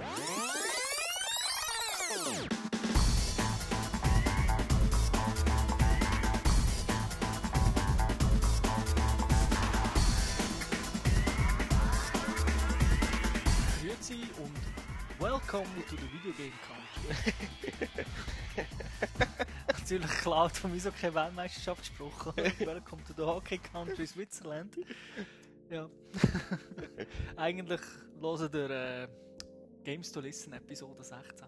Grüezi und welcome to the Video Game Country. Natürlich klaut von mir so keine Weltmeisterschaftsspruch. oder? welcome to the Hockey Country Switzerland. Ja. Eigentlich hören der äh, Games to Listen Episode 16.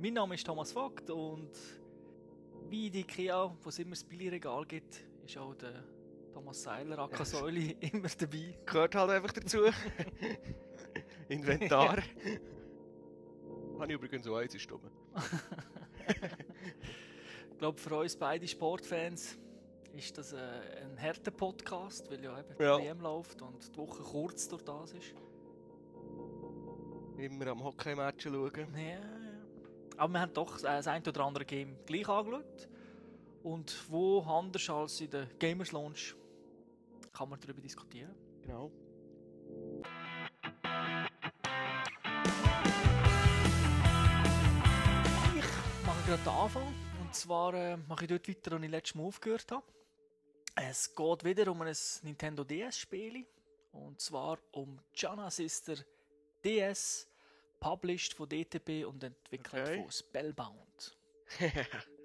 Mein Name ist Thomas Vogt und wie die Ikea, wo es immer das Billigregal gibt, ist auch der Thomas Seiler, aka Säuli, immer dabei. Gehört halt einfach dazu. Inventar. Habe ich übrigens auch eins ist. Ich glaube, für uns beide Sportfans ist das äh, ein harter Podcast, weil ja eben die Ja. WM läuft und die Woche kurz durch das ist. Immer am Hockey-Match schauen. Ja, ja. Aber wir haben doch äh, das ein oder andere Game gleich angeschaut. Und wo anders als in der Gamers Launch kann man darüber diskutieren. Genau. Ich mache gerade den Anfang. Und zwar äh, mache ich dort weiter, wo ich letztes Mal aufgehört habe. Es geht wieder um ein Nintendo DS-Spiel. Und zwar um Jana Sister DS, published von DTP und entwickelt Okay. von Spellbound.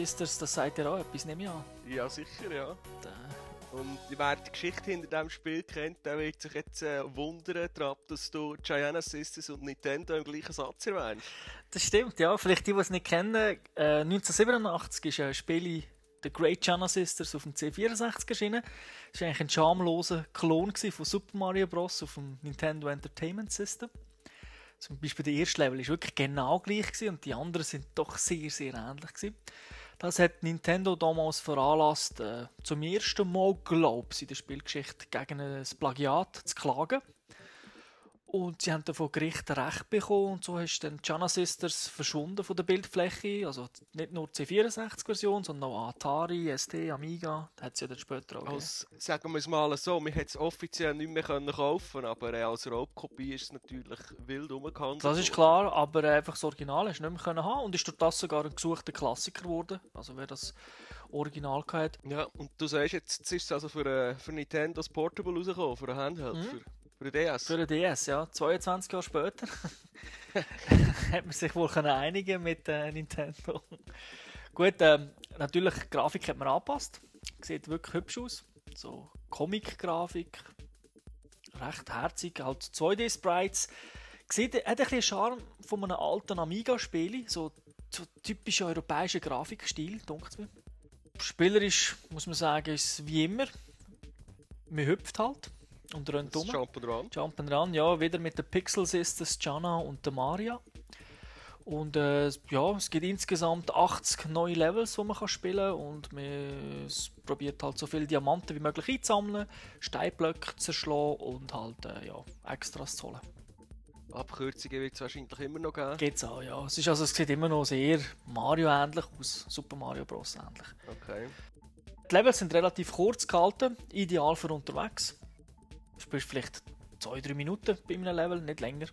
Sisters, das sagt ihr auch etwas, nehme ich an. ja, sicher, ja. Da- Und wer die Geschichte hinter diesem Spiel kennt, der wird sich jetzt äh, wundern, daran, dass du Gianna Sisters und Nintendo im gleichen Satz erwähnst. Das stimmt, ja. Vielleicht die, die es nicht kennen. Äh, 1987 ist ein Spiel The Great Jana Sisters auf dem C64 erschienen. Das war eigentlich ein schamloser Klon von Super Mario Bros. auf dem Nintendo Entertainment System. Zum Beispiel der erste Level ist wirklich genau gleich gewesen und die anderen sind doch sehr, sehr ähnlich gewesen. Das hat Nintendo damals veranlasst, äh, zum ersten Mal, glaube ich, in der Spielgeschichte gegen ein Plagiat zu klagen. Und sie haben dann von Gericht Recht bekommen und so ist dann Jana Sisters verschwunden von der Bildfläche. Also nicht nur die C64-Version, sondern auch Atari, ST, Amiga. Da hat es ja dann später auch. Als, sagen wir es mal so, wir hätten es offiziell nicht mehr können kaufen aber äh, als Raubkopie ist es natürlich wild umgehandelt. Das ist klar, aber äh, einfach das Original hast du nicht mehr können haben und ist durch das sogar ein gesuchter Klassiker geworden. Also wer das Original hatte. Ja, und du sagst jetzt, jetzt ist es also für, äh, für Nintendo das Portable rausgekommen, für ein Handheld, Mhm. für, für den DS. Für den DS, ja. 22 Jahre später hat man sich wohl können einigen mit äh, Nintendo. Gut, ähm, natürlich, die Grafik hat man angepasst. Sieht wirklich hübsch aus. So Comic-Grafik. Recht herzig. Halt 2D-Sprites. Sieht, hat ein bisschen Charme von einem alten Amiga-Spiel. So, so typischer europäischer Grafikstil, dunkt mir. Spielerisch, muss man sagen, ist es wie immer. Man hüpft halt und rennt Das um. Jump'n'Run. Jump'n'Run, ja, wieder mit den Pixel Sisters Jana und der Maria. Und äh, ja, es gibt insgesamt 80 neue Levels, die man kann spielen kann. Und man probiert halt so viele Diamanten wie möglich einzusammeln, Steinblöcke zu zerschlagen und halt äh, ja, Extras zu holen. Abkürzungen wird es wahrscheinlich immer noch geben. Geht's auch, ja. Es, ist also, es sieht immer noch sehr Mario-ähnlich aus, Super Mario Bros. ähnlich. Okay. Die Levels sind relativ kurz gehalten, ideal für unterwegs. Du spielst vielleicht 2-3 Minuten bei einem Level, nicht länger.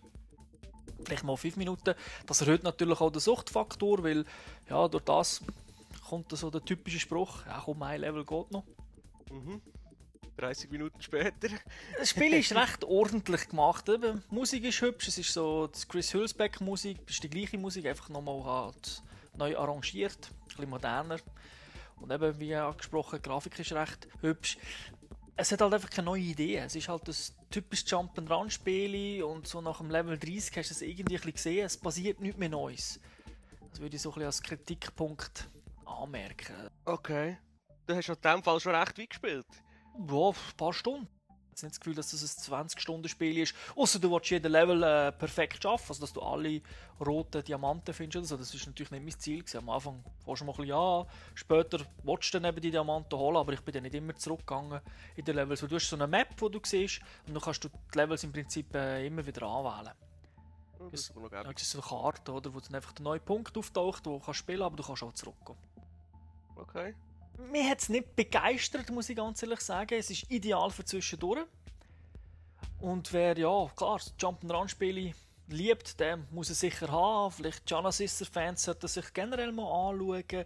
Vielleicht mal 5 Minuten. Das erhöht natürlich auch den Suchtfaktor, weil ja, durch das kommt so der typische Spruch, ja komm, ein Level geht noch. Mhm. 30 Minuten später. Das Spiel ist recht ordentlich gemacht. Eben, die Musik ist hübsch, es ist so die Chris Hülsbeck Musik, ist die gleiche Musik, einfach nochmal halt neu arrangiert, ein bisschen moderner. Und eben, wie angesprochen, die Grafik ist recht hübsch. Es hat halt einfach keine neue Idee. Es ist halt das typische Jump-and-Run-Spiel und so nach dem Level 30 hast du es irgendwie ein bisschen gesehen, es passiert nichts mehr Neues. Das würde ich so ein bisschen als Kritikpunkt anmerken. Okay. Du hast in dem Fall schon recht weit gespielt. Ja, ein paar Stunden. Ich habe nicht das Gefühl, dass das ein 20-Stunden-Spiel ist. Außer du willst jeden Level äh, perfekt schaffen, also dass du alle roten Diamanten findest oder so. Das ist natürlich nicht mein Ziel. Gewesen. Am Anfang fährst du mal ein bisschen ja, später willst du dann eben die Diamanten holen, aber ich bin dann nicht immer zurückgegangen in den Levels. Du hast so eine Map, wo du siehst und dann kannst du die Levels im Prinzip äh, immer wieder anwählen. Oh, das ist noch Da gibt es so eine Karte, oder, wo dann einfach der neue Punkt auftaucht, wo du kannst spielen aber du kannst auch zurückgehen. Okay. Mir hat es nicht begeistert, muss ich ganz ehrlich sagen. Es ist ideal für zwischendurch. Und wer, ja, klar, Jump'n'Run-Spiele liebt, der muss es sicher haben. Vielleicht Jana Sister-Fans sollten sich generell mal anschauen.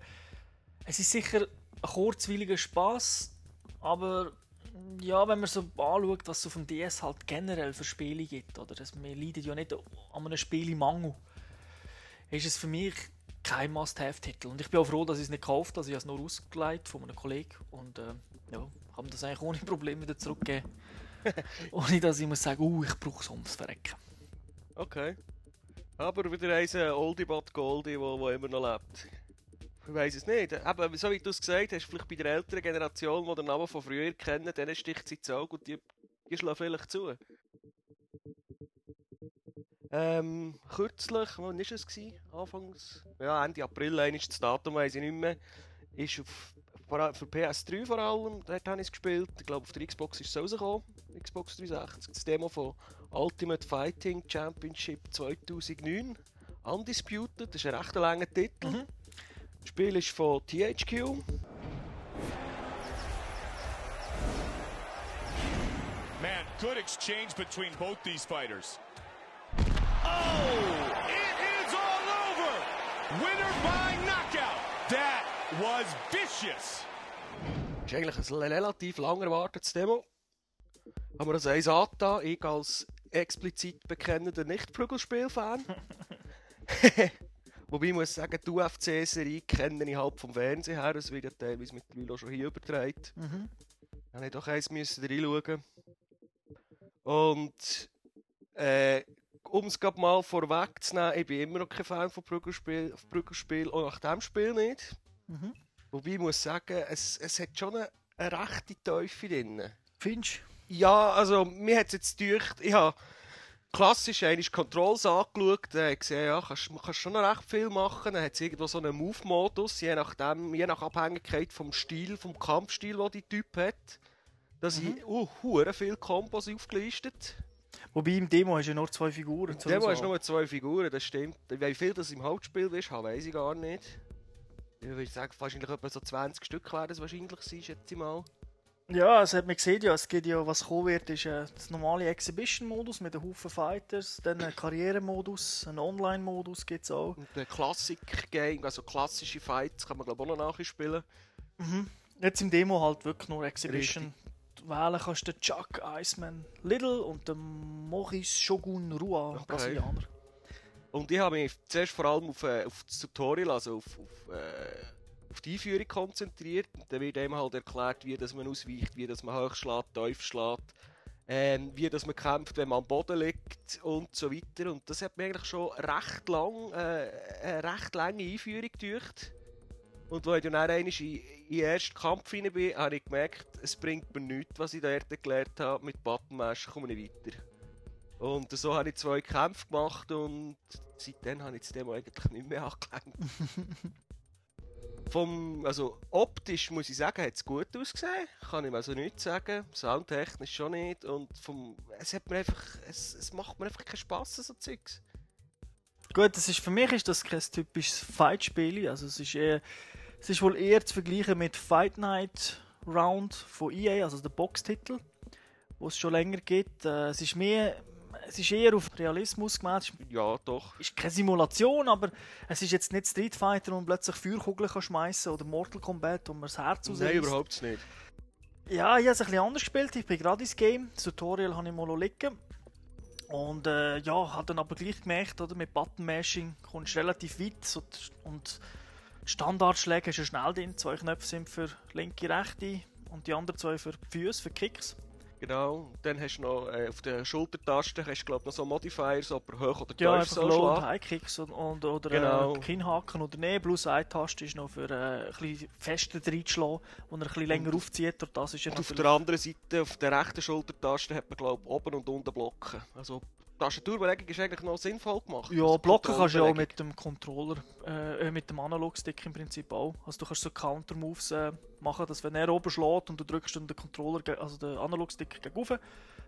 Es ist sicher ein kurzweiliger Spaß, aber ja, wenn man so anschaut, was es auf dem DS halt generell für Spiele gibt, oder das, wir leiden ja nicht an einem Spielemangel, ist es für mich kein Must-Have-Titel. Und ich bin auch froh, dass ich es nicht gekauft habe. Also ich habe es nur ausgeleitet von einem Kollegen und äh, ja, mir das eigentlich ohne Probleme wieder zurückgeben. ohne dass ich muss sagen, uh, ich brauche es ums Verrecken. Okay. Aber wieder ein äh, Oldie but Goldie, wo, wo immer noch lebt. Ich weiß es nicht. Aber so wie du es gesagt hast, vielleicht bei der älteren Generation, die den Namen von früher kennen, denen sticht sie ins Auge und die, die schlagen vielleicht zu. Ähm, kürzlich, wann war es? Gewesen? Anfangs? Ja, Ende April, ist das Datum, weiß ich nicht mehr. Ist auf, für PS3 vor allem, dort habe ich es gespielt. Ich glaube, auf der Xbox ist es rausgekommen. Xbox 360. Das Demo von Ultimate Fighting Championship 2009. Undisputed, das ist ein recht langer Titel. Mhm. Das Spiel ist von THQ. Man, good exchange between both these fighters. Oh, it is all over. Winner by knockout. That was vicious. Das ist eigentlich ein relativ lang erwartetes Demo. Aber das eins angetan, ich als explizit bekennender Nicht-Prügelspiel-Fan. Wobei ich muss sagen, die UFC-Serie kenne ich halt vom Fernsehen her, es wird ja teilweise mittlerweile auch schon hier übertragen. Mhm. Da musste ich doch eins müssen reinschauen. Und äh, um es gerade mal vorwegzunehmen, ich bin immer noch kein Fan von Prügelspiel, Prügelspiel auch nach dem Spiel nicht. Mhm. Wobei ich muss sagen, es, es hat schon eine, eine rechte Teufel drin. Findest Ja, also mir hat es jetzt gedacht, ich habe klassisch einmal Controls angeschaut, ich gesehen, ja, kannst, man kann schon noch recht viel machen. Dann hat es irgendwo so einen Move-Modus, je, nachdem, je nach Abhängigkeit vom Stil, vom Kampfstil, den die Typ hat. Da sind uh, hure viele Kombos aufgelistet. Wobei im Demo hast du ja nur zwei Figuren. Im Demo hast du nur zwei Figuren, das stimmt. Wie viel das im Hauptspiel ist, weiß ich gar nicht. Ich würde sagen, wahrscheinlich etwa so 20 Stück werden es wahrscheinlich sein, schätze ich mal. Ja, es hat man gesehen, ja, es geht ja, was kommen wird, ist äh, das normale Exhibition-Modus mit einem Haufen Fighters, dann ein Karrieremodus, ein Online-Modus gibt es auch. Und der Classic-Game, also klassische Fights, kann man glaube ich auch noch nachspielen. Jetzt im Demo halt wirklich nur Exhibition. Wählen kannst du den Chuck Iceman Little und den Maurice Shogun Rua, Okay. Brasilianer. Und ich habe mich zuerst vor allem auf, äh, auf das Tutorial, also auf, auf, äh, auf die Einführung konzentriert. Und dann wird einem halt erklärt, wie dass man ausweicht, wie dass man hoch schlägt, tief schlägt, ähm, wie dass man kämpft, wenn man am Boden liegt und so weiter. Und das hat mir eigentlich schon recht lang, äh, eine recht lange Einführung gedauert. Und als ich dann einmal in, in den ersten Kampf rein bin, habe ich gemerkt, es bringt mir nichts, was ich da gelernt habe. Mit Button Mash komme ich weiter. Und so habe ich zwei Kämpfe gemacht und seitdem habe ich das Demo eigentlich nicht mehr angelenkt. Vom, also optisch muss ich sagen, hat es gut ausgesehen. Kann ich mir also nichts sagen. Soundtechnisch schon nicht. Und vom, es, hat mir einfach, es, es macht mir einfach keinen Spass, so Zeugs. Gut, das ist, für mich ist das kein typisches Fight-Spiel. Also es ist, eher, es ist wohl eher zu vergleichen mit Fight Night Round von EA, also der Boxtitel, wo es schon länger gibt. Äh, es ist mehr, es ist eher auf Realismus gemacht. Es Ja, doch. ist keine Simulation, aber es ist jetzt nicht Street Fighter, wo man plötzlich Feuerkugeln kann schmeißen oder Mortal Kombat, wo man das Herz Nein, rausreißt. überhaupt nicht. Ja, ich habe es ein bisschen anders gespielt. Ich bin gerade ins Game. Das Tutorial habe ich mal liegen. Und äh, ja, habe dann aber gleich gemerkt, oder, mit Button Mashing kommst du relativ weit. So, und Standardschläge hast du schnell drin. Zwei Knöpfe sind für linke, rechte und die anderen zwei für die Füße, für Kicks. Genau. Und dann hast du noch äh, auf der Schultertaste hast du, glaub, noch so Modifiers, ob er hoch oder tief Ja, soll Low- und schlagen. High-Kicks und, und, oder Genau. äh, Kinnhaken oder nee, Plus-Eine-Taste ist noch für äh, ein bisschen fester reinzuschlagen, wo er ein bisschen länger aufzieht. Und das ist ja Und auf der anderen Seite, auf der rechten Schultertaste, hat man glaub, oben und unten Blocken. Also die Tastaturbelegung ist eigentlich noch sinnvoll gemacht. Ja, Also blocken kannst du ja auch mit dem Controller, äh, äh, mit dem Analogstick im Prinzip auch. Also du kannst so Counter-Moves äh, machen, dass wenn er oben schlägt und du drückst dann den Controller, also den Analogstick gegen rauf,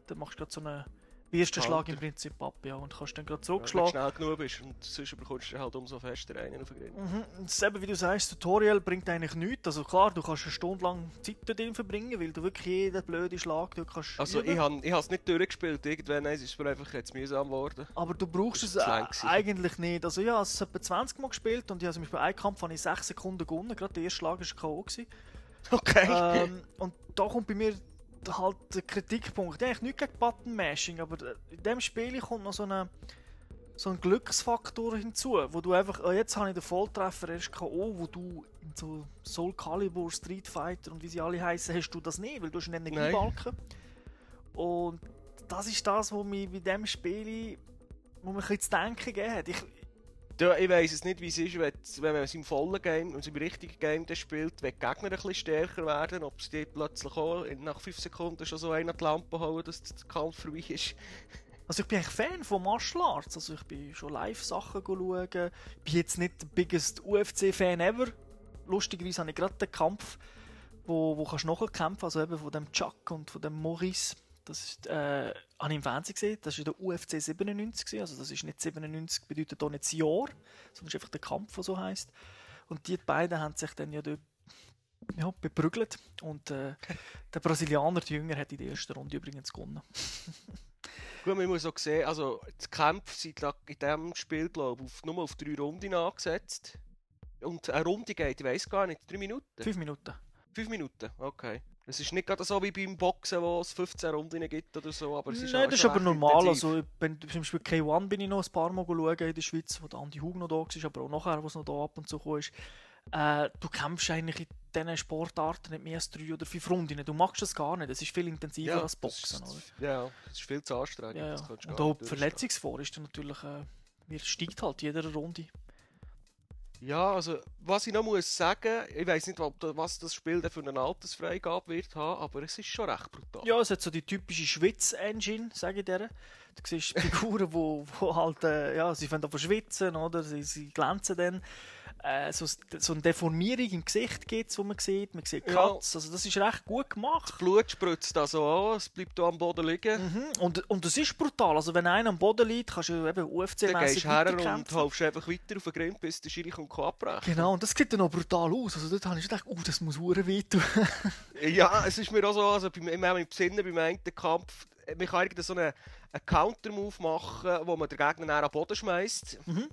dann machst du gerade so einen ersten Schlag im. Prinzip ab, ja, und kannst dann gerade Ja, wenn du zurückschlagen. schnell genug bist und sonst bekommst du halt umso fester einen auf den Grind. Mhm. Das eben, wie du sagst, das Tutorial bringt eigentlich nichts. Also klar, du kannst eine Stunde lang Zeit dort verbringen, weil du wirklich jeden blöden Schlag dort kannst Also üben. ich habe ich es nicht durchgespielt, irgendwann ist es mir einfach jetzt mühsam geworden. Aber du brauchst es eigentlich nicht. Also ja, es etwa 20 Mal gespielt und ich habe zum Beispiel einen Kampf habe ich 6 Sekunden gewonnen. Gerade der erste Schlag war K.O. Okay. ähm, und da kommt bei mir halt der Kritikpunkt. Eigentlich nicht gegen Button-Mashing, aber äh, in diesem Spiel kommt noch so, eine, so ein Glücksfaktor hinzu, wo du einfach, oh, jetzt habe ich den Volltreffer, erst K.O., wo du in so Soul Calibur, Street Fighter und wie sie alle heißen, hast du das nicht, weil du hast einen Energiebalken. Und das ist das, was mich bei diesem Spiel wo mir ein bisschen zu denken gegeben hat. Ich, Ich weiss es nicht, wie es ist, wenn, wenn man es im vollen Game, also im richtigen Game spielt, wenn die Gegner ein bisschen stärker werden, ob sie plötzlich auch nach 5 Sekunden schon so einen an die Lampe hauen, dass der Kampf vorbei ist. Also ich bin eigentlich Fan von Martial Arts, also ich bin schon Live-Sachen schauen, ich bin jetzt nicht der biggest UFC-Fan ever. Lustigerweise habe ich gerade den Kampf, wo, wo kannst du nachkämpfen, also eben von dem Chuck und von dem Maurice, das ist, äh, habe ich im Fernsehen gesehen, das war der UFC 97, gewesen, also das ist nicht 97, bedeutet auch nicht das Jahr, sondern ist einfach der Kampf, der so heisst. Und die beiden haben sich dann ja dort ja, beprügelt und äh, der Brasilianer, der Jünger, hat in der ersten Runde übrigens gewonnen. Gut, man muss auch sehen, also die Kämpfe sind in diesem Spiel, glaube ich, nur auf drei Runden angesetzt. Und eine Runde geht, ich weiß gar nicht, drei Minuten? Fünf Minuten. Fünf Minuten, okay. Es ist nicht gerade so wie beim Boxen, wo es 15 Runden gibt oder so, aber es ist Nein, das ist aber normal. intensiv. Also, ich bin, zum Beispiel K1 bin ich noch ein paar Mal schauen in der Schweiz, wo der Andi Hug noch da war, aber auch nachher, wo es noch da ab und zu ist. Äh, du kämpfst eigentlich in diesen Sportarten nicht mehr als drei oder fünf Runden. Du magst das gar nicht. Es ist viel intensiver als Boxen. das Oder? ist, ja, das ist viel zu anstrengend. Ja, ja. Und auch die. Verletzungsgefahr ist natürlich, äh, mir steigt halt jeder Runde. Ja, also, was ich noch muss sagen, ich weiß nicht, ob was das Spiel für eine Altersfreigabe wird haben, aber es ist schon recht brutal. Ja, es hat so die typische Schwitz-Engine, sage ich dir. Du siehst Figuren, wo halt, äh, ja, sie fangen an schwitzen, oder? Sie, sie glänzen dann. Äh, so, so eine Deformierung im Gesicht gibt wo man sieht. Man sieht Ja. Cuts. Also das ist recht gut gemacht. Blut spritzt da so an, es bleibt da am Boden liegen. Mhm. Und, und das ist brutal. Also wenn einer am Boden liegt, kannst du eben Dann UFC-mäßig gehst du her und holst einfach weiter auf den Grind, bis der Schiri kommt abbrechen. Genau, und das sieht dann auch brutal aus. Also dort habe ich gedacht, oh, das muss hure wehtun. Ja, es ist mir auch so, also beim, im, im Besinnen, beim einen Kampf, äh, man kann irgendwie so einen, einen Counter-Move machen, wo man den Gegner näher am Boden schmeißt. Mhm.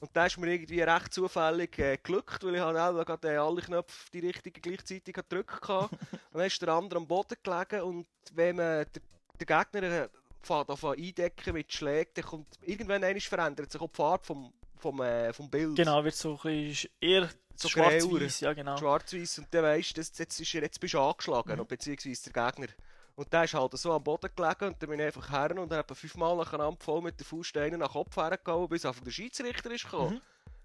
Und da ist mir irgendwie recht zufällig äh, geglückt, weil ich habe auch gerade äh, alle Knöpfe die richtigen gleichzeitig gedrückt hatte. und dann ist der andere am Boden gelegen und wenn man den, Gegner äh, fährt auf eindecken mit Schlägen, dann kommt irgendwann einmal verändert sich auch die Farbe vom, vom, äh, vom Bild. Genau, wird so ein bisschen eher So schwarz-weiß. Ja, genau. Schwarz-Weiß und dann weisst du, jetzt, jetzt, ist jetzt bist du angeschlagen, Mhm. beziehungsweise der Gegner. Und der ist halt so am Boden gelegen und dann bin ich einfach her und habe fünfmal nacheinander voll mit der Faust einen nach den Kopf hergehauen, bis auf der Schiedsrichter ist gekommen. Mhm.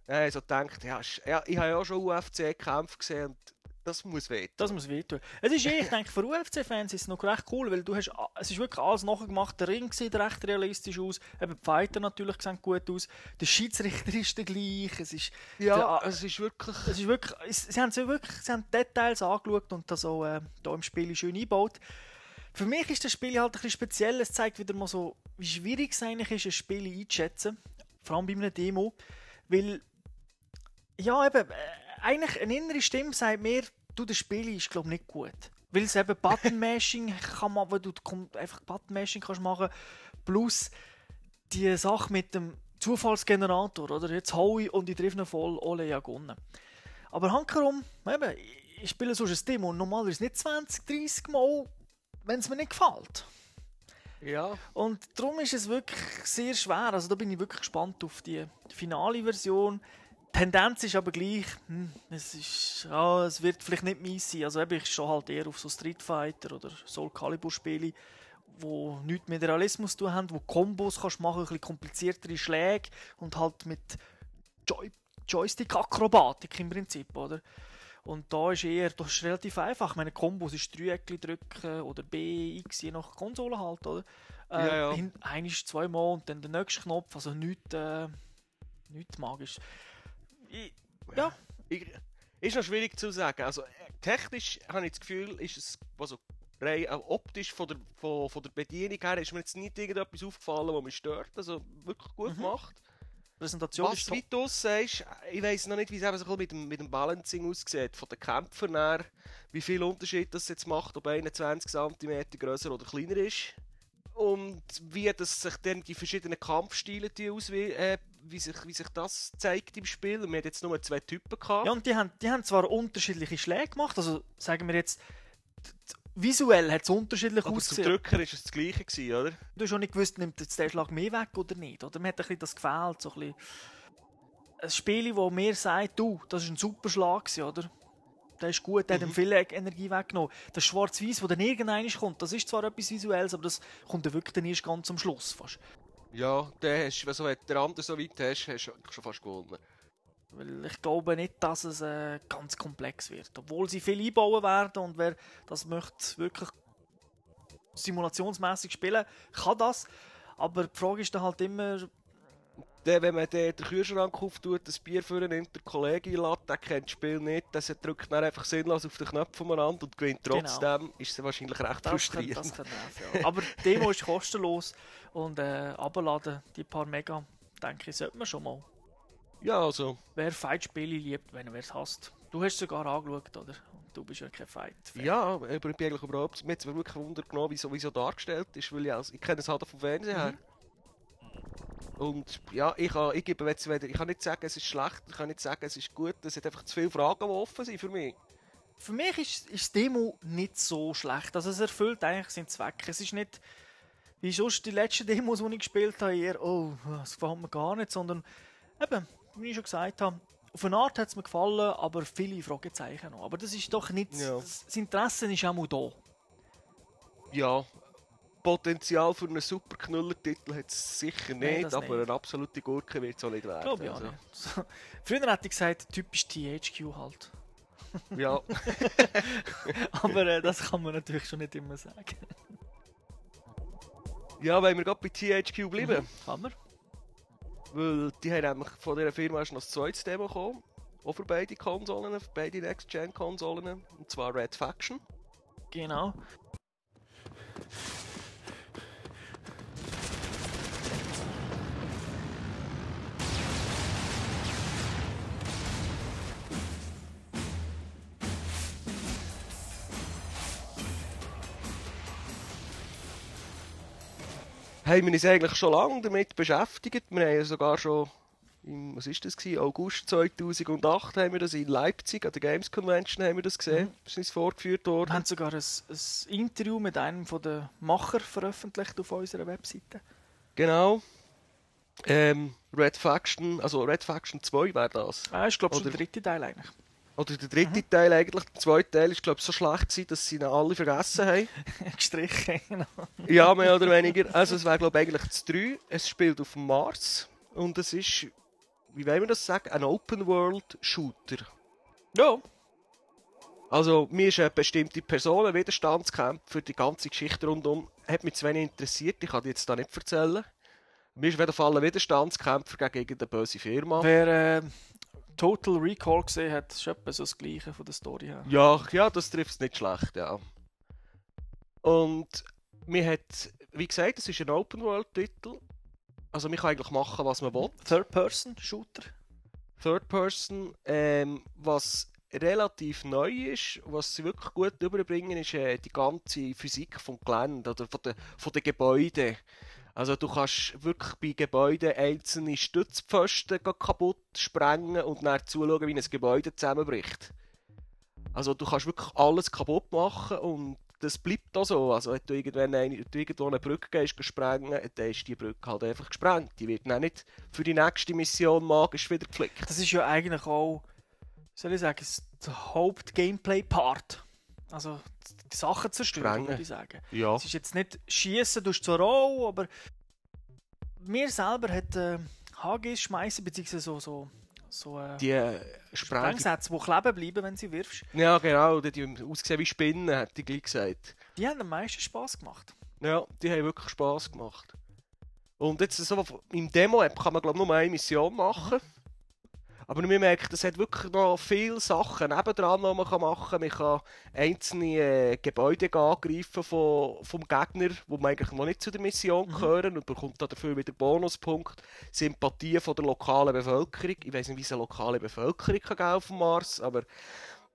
Dann ich so gedacht, ja, ich habe ja auch schon UFC-Kämpfe gesehen und das muss wehtun. Das muss wehtun. Es ist eh, ich denke, für UFC-Fans ist es noch recht cool, weil du hast, es ist wirklich alles nachgemacht. Der Ring sieht recht realistisch aus. Eben die Fighter natürlich sehen gut aus. Der Schiedsrichter ist der gleiche. Es ist, ja, der- es ist wirklich... es ist wirklich, es, sie haben so wirklich, sie haben Details angeschaut und das auch äh, da im Spiel schön eingebaut. Für mich ist das Spiel halt ein bisschen speziell. Es zeigt wieder mal so, wie schwierig es eigentlich ist, ein Spiel einzuschätzen. Vor allem bei einer Demo. Weil, ja, eben, äh, eigentlich eine innere Stimme sagt mir, du, das Spiel ist, glaube ich, nicht gut. Weil es eben Button-Mashing kann man, wenn du einfach Button-Mashing kannst machen. Plus die Sache mit dem Zufallsgenerator, oder? Jetzt hau ich und ich treffe ihn voll, alle ja gewonnen. Aber hankerum, eben, ich spiele so ein Demo normalerweise nicht 20, 30 Mal, wenn es mir nicht gefällt. Ja, Und darum ist es wirklich sehr schwer. Also da bin ich wirklich gespannt auf die finale Version. Tendenz ist aber gleich, hm, es, ist, ja, es wird vielleicht nicht meins sein. Also eben, ich schon halt eher auf so Street Fighter oder Soul Calibur Spiele, wo nichts mit Realismus zu tun haben, wo Kombos kannst machen, ein bisschen kompliziertere Schläge und halt mit Joy Joystick-Akrobatik im Prinzip, oder? Und da ist eher, das ist relativ einfach. Meine Kombos ist Dreieckli drücken oder B, X, je nach Konsole halt, oder? Äh, Ja, ja. hin- Einiges, zweimal und dann der nächste Knopf, also nichts, äh, nichts magisch. Ich, ja, Ich, ist noch schwierig zu sagen. Also, äh, technisch habe ich das Gefühl, ist es also, rein äh, optisch von der, von, von der Bedienung her ist mir jetzt nicht irgendetwas aufgefallen, was mich stört. Also wirklich gut gemacht. Präsentation Was ist du sagst, ich weiß noch nicht, wie es eben so mit dem, mit dem Balancing aussieht. Von den Kämpfern her, wie viel Unterschied das jetzt macht, ob 21 cm größer oder kleiner ist. Und wie das sich dann die verschiedenen Kampfstile auswählen, äh, wie, sich, wie sich das zeigt im Spiel. Wir hatten jetzt nur zwei Typen gehabt. Ja, und die haben, die haben zwar unterschiedliche Schläge gemacht, also sagen wir jetzt, visuell hat es unterschiedlich Aber zum ausgesehen. Drücker war es das gleiche, gewesen, oder? Du hast auch nicht gewusst, nimmt jetzt der Schlag mehr weg oder nicht. Oder? Mir hat ein bisschen das gefehlt. So ein, bisschen. ein Spiel, wo mir sagt, du, das ist ein super Schlag, gewesen, oder? Der ist gut, der hat ihm viel Energie weggenommen. Das Schwarz-Weiß, das dann irgendwann kommt, das ist zwar etwas Visuelles, aber das kommt dann wirklich dann erst ganz am Schluss fast. Ja, der hast, also, wenn du den anderen so weit hast, hast du schon fast gewonnen. Weil ich glaube nicht, dass es äh, ganz komplex wird. Obwohl sie viel einbauen werden und wer das möchte wirklich simulationsmäßig spielen, kann das. Aber die Frage ist dann halt immer, Der, wenn man den, den Kühlschrank auftut, das Bier für nimmt, der Kollege einlädt, der kennt das Spiel nicht, der drückt dann einfach sinnlos auf den Knopf voneinander und gewinnt Genau. trotzdem, ist es wahrscheinlich recht Das frustrierend. das könnte nerven, ja. Aber die Demo ist kostenlos und äh, abladen, die paar Mega, denke ich, sollte man schon mal. Ja, also, Wer Fight-Spiele liebt, wenn er es hasst. Du hast es sogar angeschaut, oder? Und du bist ja kein fight -Fan. ja, ich bin eigentlich überhaupt, mir hat es wirklich Wunder genommen, wie so, dargestellt ist, weil ich, also, ich kenne es halt vom Fernsehen her. Und ja, ich, kann, ich gebe jetzt wieder, ich kann nicht sagen, es ist schlecht, ich kann nicht sagen, es ist gut, es hat einfach zu viele Fragen, die offen sind für mich. Für mich ist, ist das Demo nicht so schlecht. Also es erfüllt eigentlich seinen Zweck. Es ist nicht wie sonst die letzten Demos, die ich gespielt habe, eher, oh, das gefällt mir gar nicht, sondern eben, wie ich schon gesagt habe, auf eine Art hat es mir gefallen, aber viele Fragezeichen noch. Aber das ist doch nicht, Ja. das Interesse ist auch mal da. Ja, Potenzial für einen super Knüller-Titel hat es sicher Nein, nicht, das aber nicht. eine absolute Gurke wird es auch nicht werden. Glaube also. nicht. So. Früher hätte ich gesagt, typisch THQ halt. Ja, Aber äh, das kann man natürlich schon nicht immer sagen. ja, wenn wir gerade bei THQ bleiben, Kann man? Weil die haben nämlich von dieser Firma erst noch das zweites Demo gekommen, auch für beide Konsolen, für beide Next-Gen-Konsolen, und zwar Red Faction. Genau. Haben wir uns eigentlich schon lange damit beschäftigt. Wir haben ja sogar schon im, was ist das gewesen? August 2008 haben wir das in Leipzig an der Games Convention haben wir das gesehen. Mhm. Ist uns vorgeführt worden. Wir haben sogar ein, ein Interview mit einem von den Macher veröffentlicht auf unserer Webseite. Genau. Ähm, Red Faction, also Red Faction 2 wäre das. Ah, ist glaube schon der dritte Teil eigentlich. Oder der dritte Teil eigentlich. Der zweite Teil ist, glaube ich, so schlecht gewesen, dass sie ihn alle vergessen haben. Gestrichen, genau. ja, mehr oder weniger. Also es wäre, glaube ich, eigentlich das 3. Es spielt auf dem Mars. Und es ist, wie wollen wir das sagen, ein Open-World-Shooter. Ja, Also, mir ist eine bestimmte Person, ein Widerstandskämpfer, die ganze Geschichte rundum, hat mich zu wenig interessiert, ich kann die jetzt da nicht erzählen. Mir ist auf jeden Fall ein Widerstandskämpfer gegen irgendeine böse Firma. wer äh, Total Recall gesehen hat, ist etwa so das Gleiche von der Story her. Ja, ja, das trifft es nicht schlecht, ja. Und mir hat, wie gesagt, es ist ein Open-World-Titel. Also, man kann eigentlich machen, was man will. Third-Person-Shooter. Third Person, ähm, was relativ neu ist, was sie wirklich gut überbringen, ist äh, die ganze Physik vom Gelände oder von den, von den Gebäuden. Also du kannst wirklich bei Gebäuden einzelne Stützpfosten kaputt sprengen und dann zuschauen, wie ein Gebäude zusammenbricht. Also du kannst wirklich alles kaputt machen und das bleibt auch so. Also, wenn du, irgendwann eine, du irgendwo eine Brücke gehst, sprengen, dann ist die Brücke halt einfach gesprengt. Die wird dann nicht für die nächste Mission magisch wieder geflickt. Das ist ja eigentlich auch, soll ich sagen, der Haupt-Gameplay-Part. Also die Sachen zerstören, Sprengen. würde ich sagen. Ja. Es ist jetzt nicht schießen, du hast zwar auch, aber mir selber hat äh, HGs schmeißen, beziehungsweise so, so, so äh, Die äh, Spreng... Sprengsätze, die kleben bleiben, wenn sie wirfst, Ja, genau. Die, die aussehen wie Spinnen, hätte ich gleich gesagt. die haben am meisten Spass gemacht. Ja, die haben wirklich Spass gemacht. Und jetzt so im Demo-App kann man glaube ich nur eine Mission machen. Aber man merkt, es hat wirklich noch viele Sachen nebendran, die man machen kann. Man kann einzelne äh, Gebäude angreifen von, vom Gegner, wo man eigentlich noch nicht zu der Mission gehören und bekommt dann dafür wieder Bonuspunkt. Sympathie von der lokalen Bevölkerung. Ich weiß nicht, wie es eine lokale Bevölkerung kann auf dem Mars, aber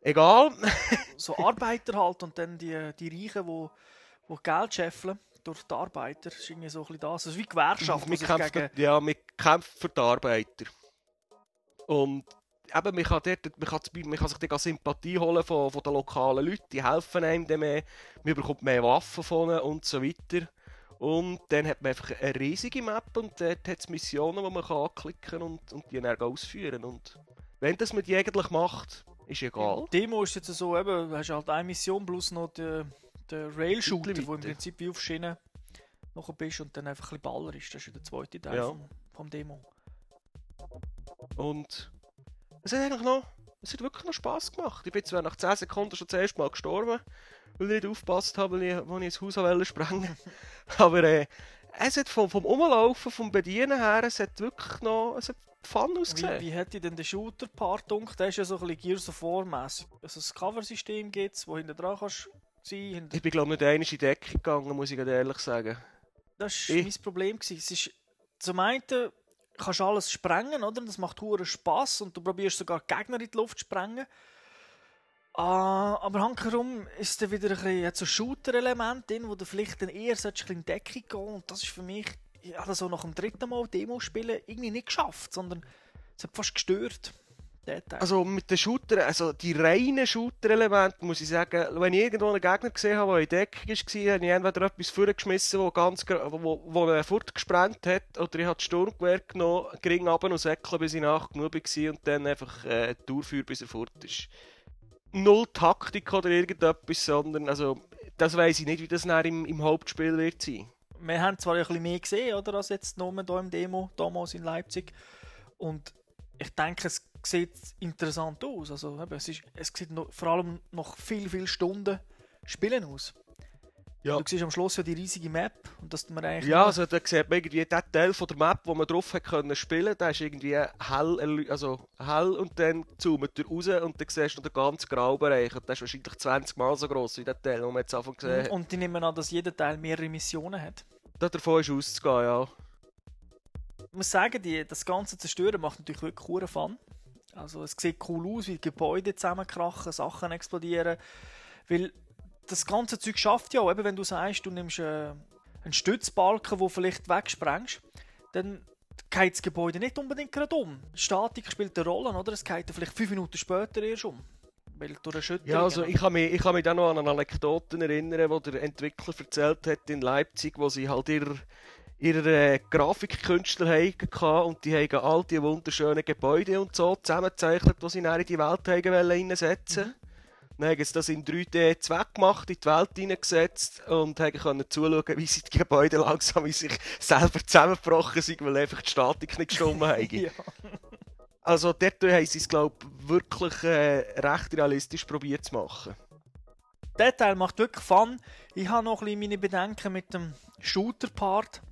egal. So Arbeiter halt und dann die, die Reichen, die, die Geld scheffeln durch die Arbeiter. Das ist irgendwie so ein bisschen das. Also wie Gewerkschaft, Wir kämpfen, gegen... ja, wir kämpfen für die Arbeiter. Und eben, man kann, dort, man kann, man kann sich dann Sympathie holen von, von den lokalen Leuten, die helfen einem dann mehr, man bekommt mehr Waffen von ihnen und so weiter. Und dann hat man einfach eine riesige Map und dort hat es Missionen, die man kann anklicken kann und, und die dann ausführen Und wenn das man die eigentlich macht, ist egal. Demo ist jetzt so, eben, du hast halt eine Mission plus noch den, den Rail-Shooter, wo im. Prinzip wie auf Schienen nachher bist und dann einfach ein bisschen Baller ist. Das ist der zweite Teil Ja. vom, vom Demo. Und es hat eigentlich noch, es hat wirklich noch Spass gemacht. Ich bin zwar nach 10 Sekunden schon das erste Mal gestorben, weil ich nicht aufgepasst habe, weil ich, als ich ins Haus wollte sprengen Aber äh, es hat vom, vom Umlaufen, vom Bedienen her, es hat wirklich noch, es hat Fun Wie, ausgesehen. wie hätte ich denn den Shooter-Part gedacht? Der ist ja so ein bisschen Gears of War-mässig. Also ein Cover-System gibt es, wo hinten dran kannst sein. Hinter... Ich bin glaube ich nicht einmal in die Decke gegangen, muss ich ehrlich sagen. Das war mein Problem. Gewesen. Es ist, zum einen kannst alles sprengen, oder? Das macht hure Spaß und du probierst sogar Gegner in die Luft zu sprengen. Ah, aber hankerum ist dann wieder ein bisschen so Shooter-Element drin, wo du vielleicht dann eher ein in Decke gehen und das ist für mich, ich habe das so nach dem dritten Mal Demo spielen irgendwie nicht geschafft, sondern es hat fast gestört. Der Teil. Also mit den Shooter, also die reinen Shooter-Elemente, muss ich sagen, wenn ich irgendwo einen Gegner gesehen habe, der in Deckung war, habe ich entweder etwas vorgeschmissen, wo ganz wo, wo er fortgesprengt hat, oder ich habe das Sturmgewehr genommen, gering runter und säckeln, bis ich nach genug war und dann einfach äh, durchführen, bis er fort ist. Null Taktik oder irgendetwas, sondern also, das weiß ich nicht, wie das dann im, im Hauptspiel wird sein. wir haben zwar ein bisschen mehr gesehen, oder, als jetzt nur hier im Demo, damals in Leipzig. Und ich denke, es sieht interessant aus. Also, eben, es, ist, es sieht noch, vor allem noch viel, viel Stunden Spielen aus. Ja. Du siehst am Schluss ja die riesige Map und dass man eigentlich Ja, also da sieht man irgendwie den Teil von der Map, wo man drauf hat können spielen, der ist irgendwie hell, also hell und dann zoomt er raus und dann siehst du noch den ganzen Graubereich und der ist wahrscheinlich 20 Mal so groß wie der Teil, den man jetzt Anfang gesehen und, hat. und die nehmen an, dass jeder Teil mehrere Missionen hat. Da davon ist auszugehen, ja. Ich muss sagen, die, das ganze Zerstören macht natürlich wirklich cool Fun. Also es sieht cool aus, wie Gebäude zusammenkrachen, Sachen explodieren. Weil das ganze Zeug schafft ja auch, eben wenn du sagst, du nimmst äh, einen Stützbalken, den vielleicht wegsprengst, dann geht das Gebäude nicht unbedingt gerade um. Die Statik spielt eine Rolle, oder? Es geht vielleicht fünf Minuten später erst um. Ja, also ich kann mich, ich kann mich dann noch an eine Anekdote erinnern, wo der Entwickler erzählt hat in Leipzig, wo sie halt ihre, ihre äh, Grafikkünstler hatten und die haben all die wunderschönen Gebäude und so zusammengezeichnet, die sie in die Welt haben reinsetzen Dann haben sie das in 3D zweckgemacht, in die Welt hineingesetzt und haben können zuschauen, wie sie die Gebäude langsam in sich selber zusammengebrochen sind, weil einfach die Statik nicht gestimmt hat. ja. Also dort haben sie es, glaube ich, wirklich äh, recht realistisch probiert zu machen. Der Teil macht wirklich Fun. Ich habe noch ein bisschen meine Bedenken mit dem Shooter-Part.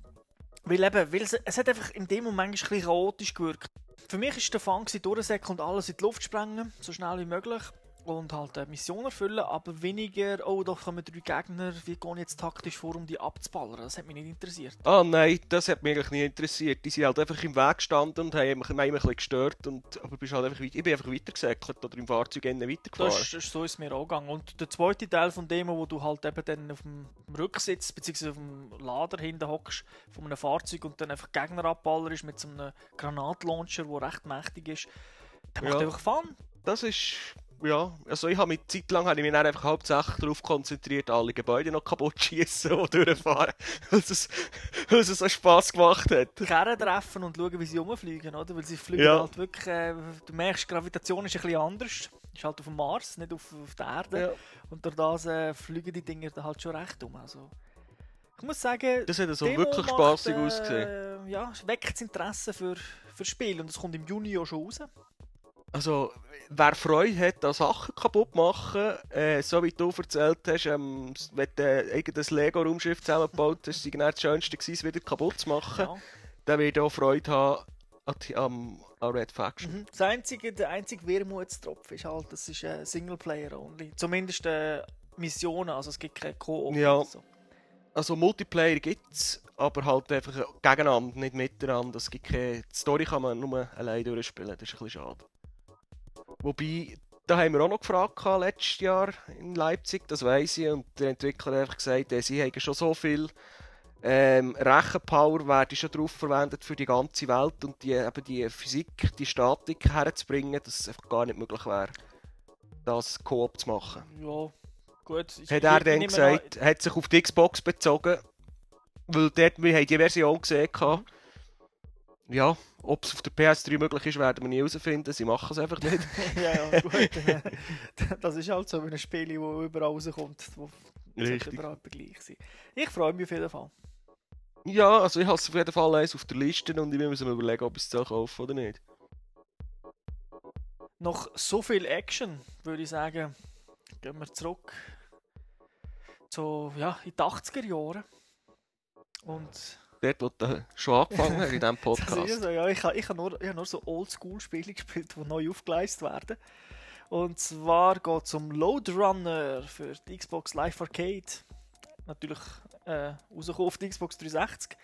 Weil eben, weil es, es hat einfach in dem Moment ein bisschen chaotisch gewirkt. Für mich war der Fun, gewesen, durchsäckeln und alles in die Luft sprengen, so schnell wie möglich. Und halt eine Mission erfüllen, aber weniger, oh, da kommen drei Gegner, wie gehen jetzt taktisch vor, um die abzuballern. Das hat mich nicht interessiert. Ah nein, das hat mich eigentlich nie interessiert. Die sind halt einfach im Weg gestanden und haben mich, mich ein bisschen gestört. Und, aber bist halt einfach, ich bin einfach weitergesäckelt oder im Fahrzeug weitergefahren. Das ist, das ist so ist es mir auch gegangen. Und der zweite Teil von dem, wo du halt eben dann auf dem Rücksitz bzw. auf dem Lader hinten hockst von einem Fahrzeug und dann einfach Gegner abballerst mit so einem Granatlauncher, der recht mächtig ist, der macht Ja. einfach Fun. Das ist, ja, also ich habe mich Zeit lang habe ich mich dann einfach hauptsächlich darauf konzentriert, alle Gebäude noch kaputt zu schießen und durchfahren, weil es, weil es so Spass gemacht hat. Kerren treffen und schauen, wie sie rumfliegen, oder? Weil sie fliegen Ja. halt wirklich, äh, du merkst, Gravitation ist ein bisschen anders. Ist halt auf dem Mars, nicht auf, auf der Erde. Ja. Und durch das äh, fliegen die Dinger halt schon recht um. Also, ich muss sagen, Das hat so Demo wirklich spaßig äh, ausgesehen. Ja, weckt das Interesse für, für Spiel und es kommt im Juni auch schon raus. Also, wer Freude hat an Sachen kaputt machen, äh, so wie du erzählt hast, ähm, wenn du äh, irgendein Lego-Raumschiff zusammengebaut hast, sei das Schönste gewesen, es wieder kaputt zu machen, Ja. dann wird auch Freude haben an, die- an Red Faction. Mhm. Das einzige, der einzige Wermutstropfen ist halt, das ist äh, Singleplayer-only. Zumindest äh, Missionen, also es gibt keine Koop. Ja. So. Also Multiplayer gibt es, aber halt einfach gegeneinander, nicht miteinander. Es gibt keine... Die Story kann man nur allein durchspielen, das ist ein bisschen schade. Wobei, da haben wir auch noch gefragt gehabt, letztes Jahr in Leipzig, das weiss ich, und der Entwickler hat einfach gesagt, äh, sie haben schon so viel ähm, Rechenpower werde schon darauf verwendet für die ganze Welt und die, eben die Physik, die Statik herzubringen, dass es einfach gar nicht möglich wäre, das Koop zu machen. Ja, gut. Ich- Hat er dann gesagt, hat sich auf die Xbox bezogen, weil dort, wir haben die Version gesehen. gehabt. Ja, ob es auf der PS3 möglich ist, werden wir nie herausfinden. Sie machen es einfach nicht. ja, ja, gut. das ist halt so ein Spiel, das überall rauskommt. Wo Richtig. überall gleich sein. Ich freue mich auf jeden Fall. Ja, also ich habe es auf jeden Fall eins auf der Liste und ich muss mir überlegen, ob ich es soll kaufen oder nicht. Noch so viel Action, würde ich sagen, gehen wir zurück zu, ja, in die 80er Jahre. Und Dort, wo du schon angefangen hast in diesem Podcast. so, ja, ich habe ich hab nur, ich hab nur so Oldschool-Spiele gespielt, die neu aufgeleistet werden. Und zwar geht es um Load Runner für die Xbox Live Arcade. Natürlich äh, rausgekommen auf die Xbox 360.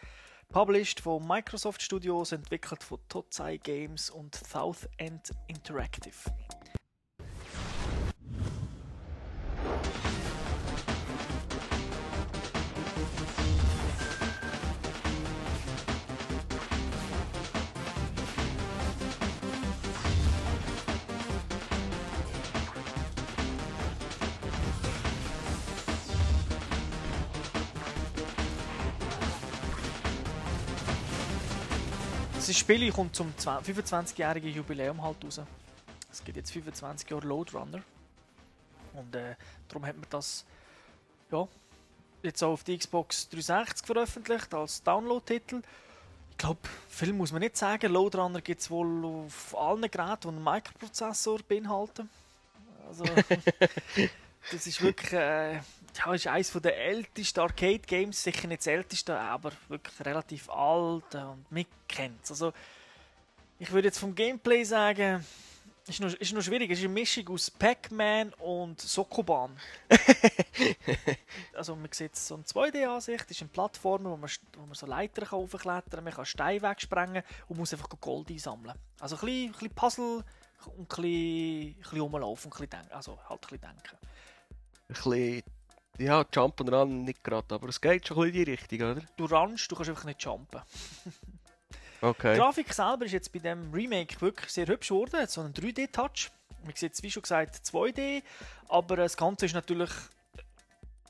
Published von Microsoft Studios, entwickelt von Totsai Games und South End Interactive. Das Spiel kommt zum 25-jährigen Jubiläum halt raus. Es gibt jetzt 25 Jahre Load Runner. Und äh, darum hat man das ja, jetzt auch auf die Xbox 360 veröffentlicht als Download-Titel. Ich glaube, viel muss man nicht sagen. Load Runner gibt es wohl auf allen Geräten, die einen Microprozessor beinhalten. Also, das ist wirklich äh, ja, ist eines der ältesten Arcade-Games, sicher nicht das älteste, aber wirklich relativ alt und man kennt es. Also, ich würde jetzt vom Gameplay sagen, ist noch, ist noch schwierig. Es ist eine Mischung aus Pac-Man und Sokoban. also man sieht so eine 2D-Ansicht, ist eine Plattform, wo man, wo man so Leitern kann kann, man kann Steine wegsprengen und muss einfach Gold einsammeln. Also ein bisschen, ein bisschen Puzzle und ein bisschen, ein bisschen rumlaufen und ein bisschen denken. Also halt ein bisschen denken. Ein bisschen, ja, Jump und Run nicht gerade, aber es geht schon ein bisschen in die Richtung, oder? Du rannst, du kannst einfach nicht jumpen. Okay. Die Grafik selber ist jetzt bei dem Remake wirklich sehr hübsch geworden. Hat so einen 3D-Touch. Man sieht es, wie schon gesagt, 2D. Aber das Ganze ist natürlich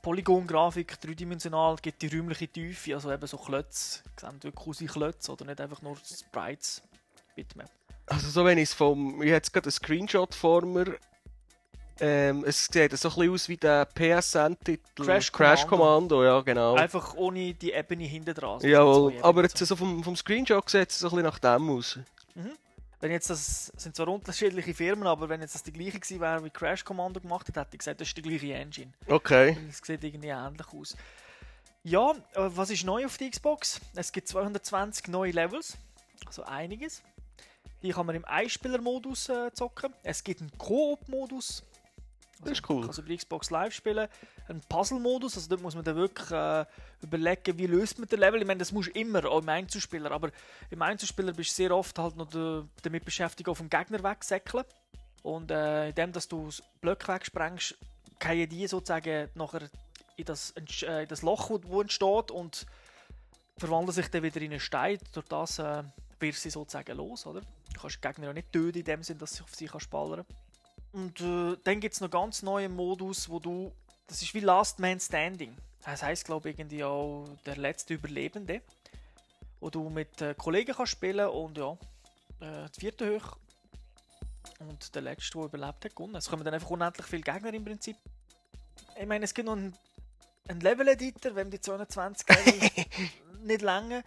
Polygon-Grafik, dreidimensional, gibt die räumliche Tiefe, also eben so Klötze. Sehen wirklich aus wie Klötze oder nicht einfach nur Sprites. Bitmap. Also so wenn ich es vom... Ich habe jetzt gerade einen Screenshot vor mir. Ähm, es sieht so ein bisschen aus wie der PSN-Titel. Crash Crash Commando. Commando, ja genau. Einfach ohne die Ebene hinten dran. also Jawohl, aber jetzt so. so vom, vom Screenshot sieht es so ein bisschen nach dem aus. Wenn jetzt das sind zwar unterschiedliche Firmen, aber wenn jetzt das die gleiche gewesen wäre, wie Crash Commando gemacht hat, hätte ich gesagt, das ist die gleiche Engine. Okay. Es sieht irgendwie ähnlich aus. Ja, äh, was ist neu auf der Xbox? Es gibt 220 neue Levels, also einiges. Die kann man im Einspieler-Modus äh, zocken. Es gibt einen Koop-Modus. Das ist cool. Man kann über die Xbox Live spielen. Einen Puzzle-Modus, also dort muss man dann wirklich äh, überlegen, wie löst man den Level. Ich meine, das muss immer, auch im Einzelspieler. Aber im Einzelspieler bist du sehr oft halt noch damit beschäftigt, auf den Gegner wegsäckeln. Und äh, indem dass du das Blöcke wegsprengst, fallen die sozusagen nachher in das, äh, in das Loch, wo, entsteht und verwandeln sich dann wieder in einen Stein. Durch das äh, wirst du sie sozusagen los, oder? Du kannst den Gegner ja nicht töten, in dem Sinn, dass sie auf sie kannst ballern Und äh, dann gibt es noch ganz neue Modus, wo du. Das ist wie Last Man Standing. Das heißt, glaube ich, irgendwie auch der letzte Überlebende. Wo du mit äh, Kollegen kannst spielen und ja, äh, die vierte hoch. Und der letzte, der überlebt hat, gewonnen. Es kommen dann einfach unendlich viele Gegner im Prinzip. Ich meine, es gibt noch einen, einen Level-Editor, wenn die 220 Level nicht lange.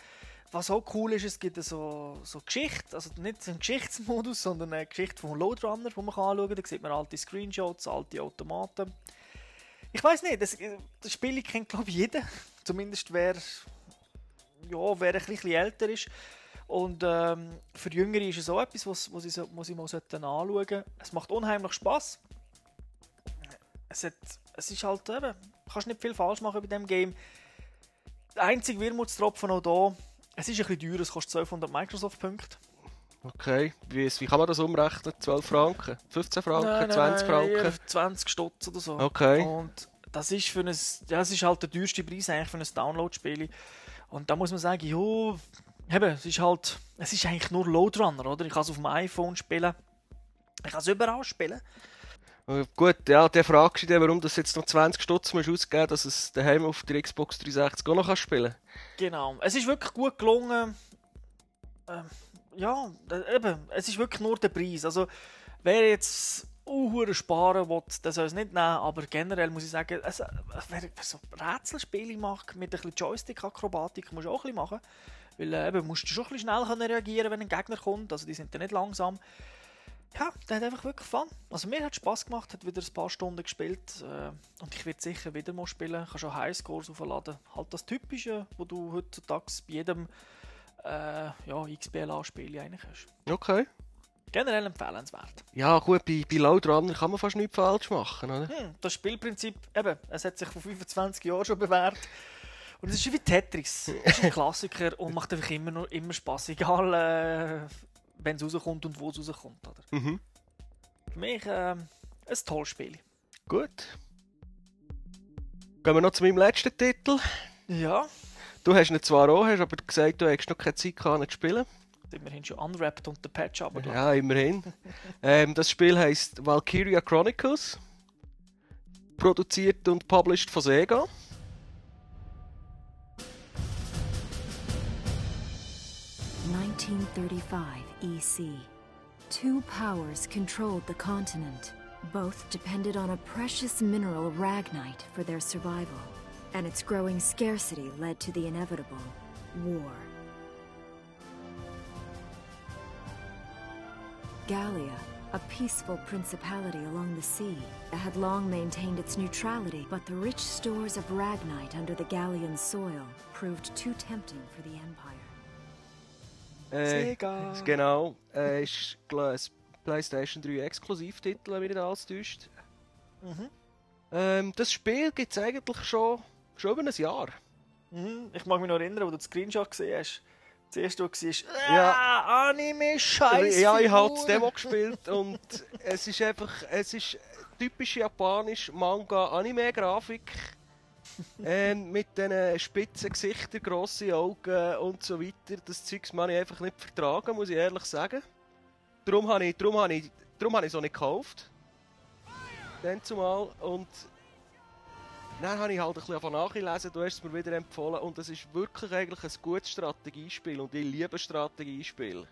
Was auch cool ist, es gibt so, so Geschichte, also nicht einen Geschichtsmodus, sondern eine Geschichte vom Loadrunner, wo man anschauen kann. Da sieht man alte Screenshots, alte Automaten. Ich weiß nicht, das, das Spiel kennt glaube ich jeder. Zumindest wer, ja, wer ein bisschen älter ist. Und ähm, für Jüngere ist es auch etwas, was, was, ich, was ich mal anschauen sollte. Es macht unheimlich Spaß. Es, hat, es ist halt eben, kannst nicht viel falsch machen bei dem Game. Der einzige Wermutstropfen noch da, es ist ein bisschen teuer, es kostet 1200 Microsoft-Punkte. Okay, wie, wie kann man das umrechnen? 12 Franken? 15 Franken? Nein, 20 nein, Franken? 20 Stutz oder so. Okay. Und das ist für ein, ja, das ist halt der teuerste Preis eigentlich für ein Download-Spiel. Und da muss man sagen, jo, eben, es ist halt, es ist eigentlich nur Loadrunner, oder? Ich kann es auf dem iPhone spielen, ich kann es überall spielen. Äh, gut, ja, der fragst du dich, warum du jetzt noch 20 Stutz musst ausgeben dass es daheim auf der Xbox 360 auch noch spielen kannst. Genau. Es ist wirklich gut gelungen. Ähm, ja, eben, es ist wirklich nur der Preis. Also, wer jetzt uh, sparen will, der soll es nicht nehmen, aber generell muss ich sagen, es, wer, wer so Rätselspiele macht mit ein bisschen Joystick-Akrobatik, muss auch ein bisschen machen. Weil äh, eben, musst du schon ein bisschen schnell können reagieren wenn ein Gegner kommt. Also, die sind ja nicht langsam ja, der hat einfach wirklich Fun. Also mir hat Spaß gemacht, hat wieder ein paar Stunden gespielt äh, und ich werde sicher wieder mal spielen. Ich kann schon Highscores aufladen. Halt das Typische, wo du heutzutage bei jedem äh, ja, XBLA-Spiel eigentlich hast. Okay. Generell empfehlenswert. Ja gut, bei, bei Loadrunner kann man fast nichts falsch machen, oder? Hm, das Spielprinzip, eben, es hat sich vor 25 Jahren schon bewährt. Und es ist wie Tetris. Es ist ein Klassiker und macht einfach immer, noch, immer Spaß. Egal, äh, wenn es rauskommt und wo es rauskommt. Oder? Mhm. Für mich äh, ein tolles Spiel. Gut. Gehen wir noch zu meinem letzten Titel. Ja. Du hast ihn zwar auch, hast aber gesagt, du hättest noch keine Zeit gehabt, ihn zu spielen. Immerhin schon unwrapped und der Patch aber. Ja, immerhin. ähm, das Spiel heisst Valkyria Chronicles. Produziert und published von Sega. 1935 EC. Two powers controlled the continent. Both depended on a precious mineral ragnite for their survival, and its growing scarcity led to the inevitable war. Gallia, a peaceful principality along the sea, had long maintained its neutrality, but the rich stores of ragnite under the Gallian soil proved too tempting for the Empire. Äh, Sega. Genau. Äh, ist ein PlayStation 3 Exklusivtitel, wenn mich nicht alles täuscht. Mhm. Ähm, das Spiel gibt es eigentlich schon, schon über ein Jahr. Mhm. Ich mag mich noch erinnern, wo du den Screenshot gesehen hast. Das erste, was du siehst, Ja. ah, Anime Scheiße. Ja, ich habe das Demo gespielt und es ist einfach, es ist typisch japanisch Manga-Anime-Grafik. Ähm, mit diesen spitzen Gesichtern, grossen Augen und so weiter. Das Zeugs kann ich einfach nicht vertragen, muss ich ehrlich sagen. Darum habe ich, darum habe ich, darum habe ich auch nicht gekauft. Dann zumal. Und dann habe ich halt ein bisschen nachgelesen, du hast es mir wieder empfohlen. Und es ist wirklich eigentlich ein gutes Strategiespiel. Und ich liebe Strategiespiele.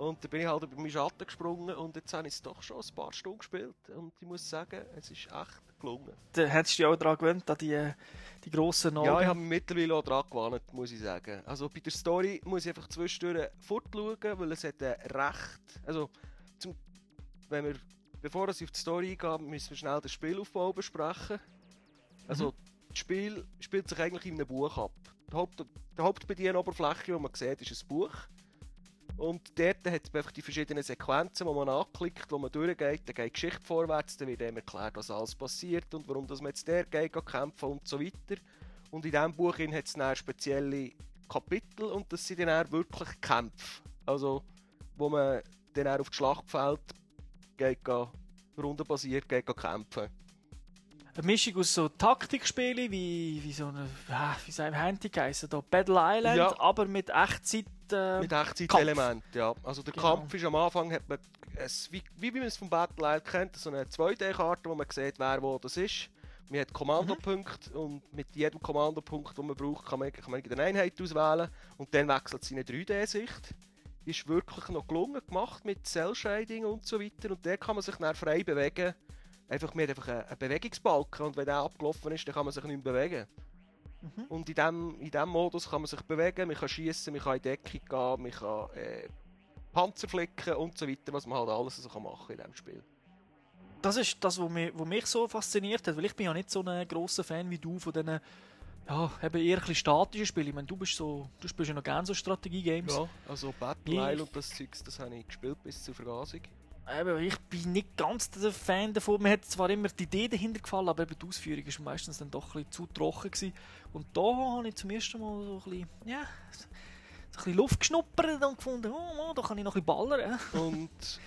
Und da bin ich halt über meinen Schatten gesprungen und jetzt habe ich es doch schon ein paar Stunden gespielt. Und ich muss sagen, es ist echt gelungen. Da hättest du dich auch daran gewöhnt, an die, die grossen Augen. Ja, ich habe mich mittlerweile auch dran gewarnt, muss ich sagen. Also bei der Story muss ich einfach zwischendurch fortschauen, weil es hat recht... Also, zum, wenn wir, bevor ich auf die Story eingehe, müssen wir schnell den Spielaufbau besprechen. Also, das Spiel spielt sich eigentlich in einem Buch ab. Die, Haupt, die Hauptbedienoberfläche, die man sieht, ist ein Buch. Und dort hat es einfach die verschiedenen Sequenzen, wo man anklickt, wo man durchgeht, dann geht die Geschichte vorwärts, dann wird einem erklärt, was alles passiert und warum dass man jetzt der geht, kämpfen und so weiter. Und in diesem Buch hat es dann spezielle Kapitel und das sind dann wirklich Kämpfe. Also, wo man dann auch auf das Schlachtfeld geht, geht rundenbasiert geht, geht kämpfen. Eine Mischung aus so Taktikspielen, wie, wie so eine, ah, wie sagen wir, Handy da Battle Island, Ja. aber mit Echtzeit äh, Mit Echtzeit-Element, ja. Also der Genau. Kampf ist am Anfang, hat man es, wie, wie man es vom Battle Isle kennt, so eine 2D-Karte, wo man sieht, wer wo das ist. Man hat Kommandopunkte und mit jedem Kommandopunkt, den man braucht, kann man, kann man eine Einheit auswählen und dann wechselt es in eine 3D-Sicht. Die ist wirklich noch gelungen gemacht mit Cell-Shading und so weiter und der kann man sich dann frei bewegen. Einfach, man hat einfach einen Bewegungsbalken und wenn der abgelaufen ist, dann kann man sich nicht mehr bewegen. Und in diesem in dem Modus kann man sich bewegen, man kann schießen, man kann in Deckung gehen, man kann äh, Panzer flicken und so weiter, was man halt alles so kann machen in diesem Spiel. das ist das, was mich, was mich so fasziniert hat, weil ich bin ja nicht so ein grosser Fan wie du von diesen ja, eben eher ein bisschen statischen Spielen. Ich meine, du bist so, du spielst ja noch gerne so Strategie-Games. Ja, also Battle. Isle und das Zeugs, das habe ich gespielt bis zur Vergasung. Ich bin nicht ganz der Fan davon. Mir hat zwar immer die Idee dahinter gefallen, aber eben die Ausführung ist meistens dann doch ein bisschen zu trocken gewesen. Und da habe ich zum ersten Mal so ein bisschen, ja, so ein bisschen Luft geschnuppert und gefunden, oh, oh, da kann ich noch ein bisschen ballern. Und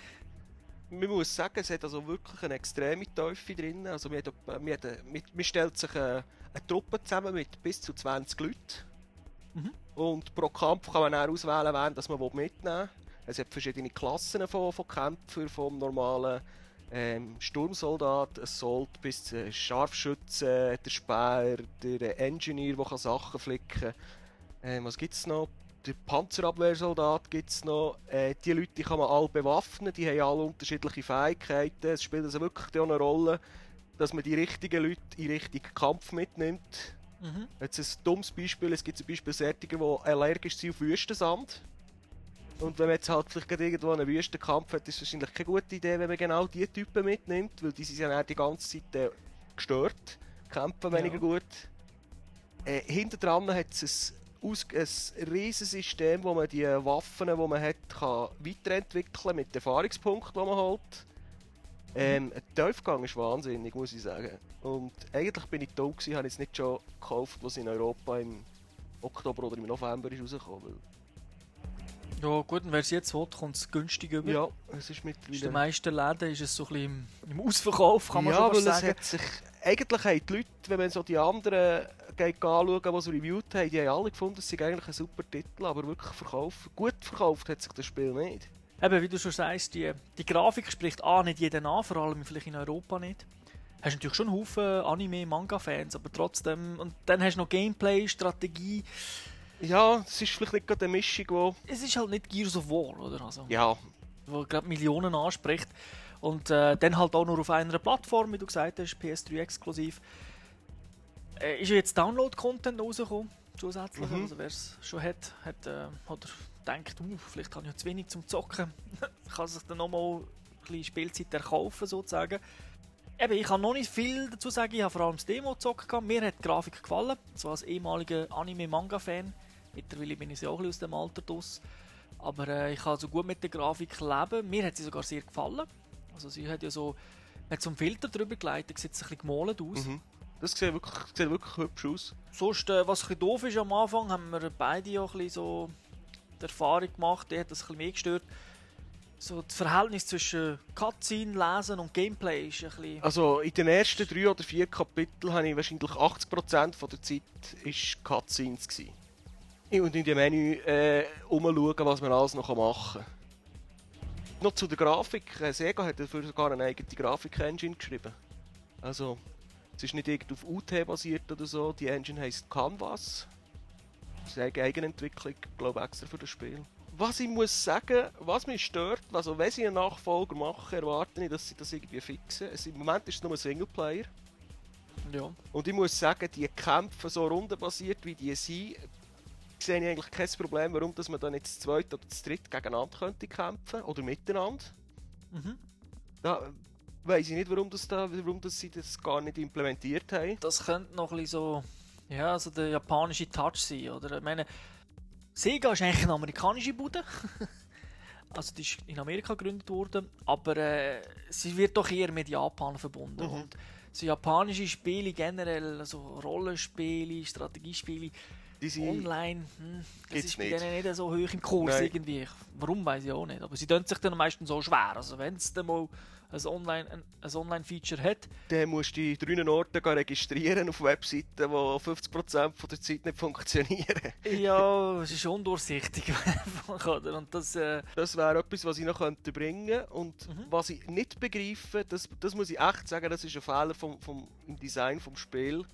man muss sagen, es hat also wirklich eine extreme Teufel drin. Also man, hat, man, hat, man, stellt sich eine, eine Truppe zusammen mit bis zu 20 Leuten. Mhm. Und pro Kampf kann man dann auswählen, wen das man mitnehmen will. Es hat verschiedene Klassen von, von Kämpfern, vom normalen ähm, Sturmsoldat, Assault bis zu Scharfschützen, der Speer, der Engineer, der kann Sachen flicken kann. Ähm, was gibt es noch? Der Panzerabwehrsoldat gibt es noch. Äh, die Leute die kann man alle bewaffnen, die haben alle unterschiedliche Fähigkeiten. Es spielt also wirklich auch eine Rolle, dass man die richtigen Leute in Richtung Kampf mitnimmt. Mhm. Jetzt ein dummes Beispiel, es gibt zum Beispiel solche, die allergisch sind auf Wüstensand. Und wenn man jetzt halt vielleicht irgendwo einen Wüstenkampf hat, ist es wahrscheinlich keine gute Idee, wenn man genau diese Typen mitnimmt, weil die sind ja die ganze Zeit äh, gestört, kämpfen weniger Ja. gut. Äh, hinter dran hat es ein, aus, ein riesiges System, wo man die Waffen, die man hat, kann weiterentwickeln mit Erfahrungspunkten, die man holt. Ähm, der Tiefgang ist wahnsinnig, muss ich sagen. Und eigentlich bin ich dumm gewesen, habe ich es nicht schon gekauft, was in Europa im Oktober oder im November ist rausgekommen. Weil, Ja gut, und wer es jetzt will, kommt es günstig über. ja, es ist In den mittlerweile... meisten Läden ist es so ein bisschen im, im Ausverkauf, kann man ja, schon weil fast es sagen. hat sich... Eigentlich haben die Leute, wenn man so die anderen geht anschauen, die es reviewt haben, die haben alle gefunden, es sei eigentlich ein super Titel, aber wirklich verkauft, gut verkauft hat sich das Spiel nicht. Eben, wie du schon sagst, die, die Grafik spricht A nicht jeden an, vor allem vielleicht in Europa nicht. Hast natürlich schon einen Haufen Anime-Manga-Fans, aber trotzdem. Und dann hast du noch Gameplay, Strategie. Ja, es ist vielleicht nicht gerade eine Mischung, wo... Es ist halt nicht Gears of War, oder? Also, Ja, Wo gerade Millionen anspricht. Und äh, dann halt auch nur auf einer Plattform, wie du gesagt hast, PS3 exklusiv. Äh, ist ja jetzt Download-Content rausgekommen, zusätzlich. Mhm. Also wer es schon hat, hat äh, oder denkt, uh, vielleicht habe ich ja zu wenig zum Zocken, kann sich dann nochmal ein bisschen Spielzeit erkaufen, sozusagen. Eben, ich kann noch nicht viel dazu sagen, ich habe vor allem das Demo gezockt. Mir hat die Grafik gefallen, so als ehemaliger Anime-Manga-Fan. Mittlerweile bin ich ja auch ein bisschen aus dem Alter draus. Aber äh, ich kann so gut mit der Grafik leben. Mir hat sie sogar sehr gefallen. Also sie hat ja so, man hat so einen Filter drüber gelegt, da sieht es ein bisschen gemalt aus. mhm. das sieht wirklich, sieht wirklich hübsch aus. Sonst, äh, was ein bisschen doof ist am Anfang, haben wir beide ja ein bisschen so die Erfahrung gemacht, die hat das ein bisschen mehr gestört. So das Verhältnis zwischen Cutscene, Lesen und Gameplay ist ein bisschen... Also in den ersten drei oder vier Kapiteln habe ich wahrscheinlich 80% von der Zeit ist Cutscenes gsi. Und in dem Menü äh, umschauen, was man alles noch machen kann. Noch zu der Grafik. Äh, Sega hat dafür sogar eine eigene Grafik-Engine geschrieben. Also, es ist nicht irgendwie auf UT basiert oder so. Die Engine heisst Canvas. Das ist eine Eigenentwicklung, glaube ich, extra für das Spiel. Was ich muss sagen, was mich stört, also wenn sie einen Nachfolger machen, erwarte ich, dass sie das irgendwie fixen. Es, Im Moment ist es nur ein Singleplayer. Ja. Und ich muss sagen, die Kämpfe so rundenbasiert wie die sind, sehe ich eigentlich kein Problem, warum dass man dann nicht zu zweit oder zu dritt gegeneinander könnte kämpfen oder miteinander. Mhm. Da weiß ich nicht, warum, das da, warum das sie das gar nicht implementiert haben. Das könnte noch ein bisschen so... Ja, also der japanische Touch sein, oder? Ich meine, Sega ist eigentlich eine amerikanische Bude. also die ist in Amerika gegründet worden, aber äh, sie wird doch eher mit Japan verbunden. Mhm. Und so japanische Spiele generell, also Rollenspiele, Strategiespiele, Die sind, Online, hm, das ist bei nicht. denen nicht so hoch im Kurs Nein. irgendwie. Warum, weiß ich auch nicht. Aber sie tun sich dann meistens so schwer. Also wenn es dann mal ein Online- ein, Online-Feature hat, dann musst du die drei Orten registrieren auf Webseiten, die 50% von der Zeit nicht funktionieren. ja, es ist undurchsichtig. oder? Und das, äh, Das wäre etwas, was ich noch könnte bringen Und was ich nicht begreife, das, das muss ich echt sagen, das ist ein Fehler vom, vom, im Design vom Spiel.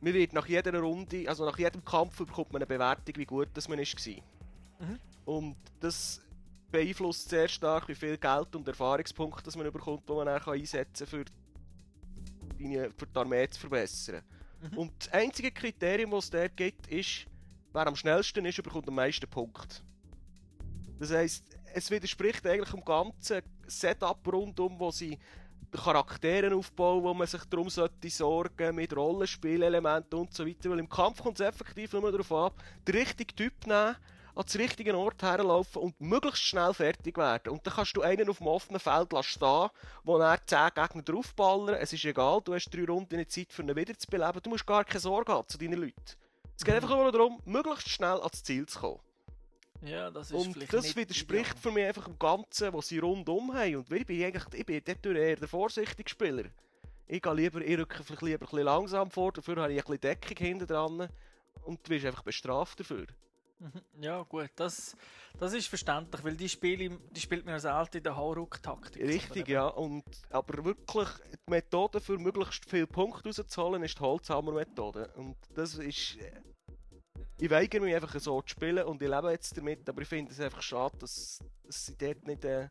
Man wird nach jeder Runde, also nach jedem Kampf bekommt man eine Bewertung, wie gut das man ist war. Mhm. Und das beeinflusst sehr stark, wie viel Geld und Erfahrungspunkte das man bekommt, die man dann einsetzen kann, für, deine- für die Armee zu verbessern. Und das einzige Kriterium, das es dort gibt, ist, wer am schnellsten ist, bekommt am meisten Punkte. Das heisst, es widerspricht eigentlich dem ganzen Setup rundum, wo sie die Charaktere aufbauen, wo man sich darum sollte sorgen mit Rollenspielelementen und so weiter. Weil im Kampf kommt es effektiv nur darauf ab, den richtigen Typ nehmen, an den richtigen Ort herlaufen und möglichst schnell fertig werden. Und dann kannst du einen auf dem offenen Feld lassen stehen, wo er 10 Gegner draufballern. Es ist egal, du hast drei Runden Zeit für ihn wiederzubeleben. Du musst gar keine Sorge haben zu deinen Leuten. Es geht einfach nur darum, möglichst schnell ans Ziel zu kommen. Ja, das ist Und das widerspricht ideal. für mich einfach dem Ganzen, was sie rundum haben. Und ich bin eigentlich ich bin dort eher der vorsichtige Spieler. Ich gehe lieber, ich rücke vielleicht lieber ein bisschen langsam vor, dafür habe ich ein bisschen Deckung hinten dran. Und du wirst einfach bestraft dafür. Mhm. Ja, gut, das, das ist verständlich, weil die Spiele, die spielt man ja selten in der Hauruck-Taktik. Richtig, ja. Und, aber wirklich, die Methode für möglichst viele Punkte rauszuholen, ist die Holzhammer-Methode. Und das ist... Ich weigere mich einfach so zu spielen und ich lebe jetzt damit, aber ich finde es einfach schade, dass, dass sie dort nicht... Äh,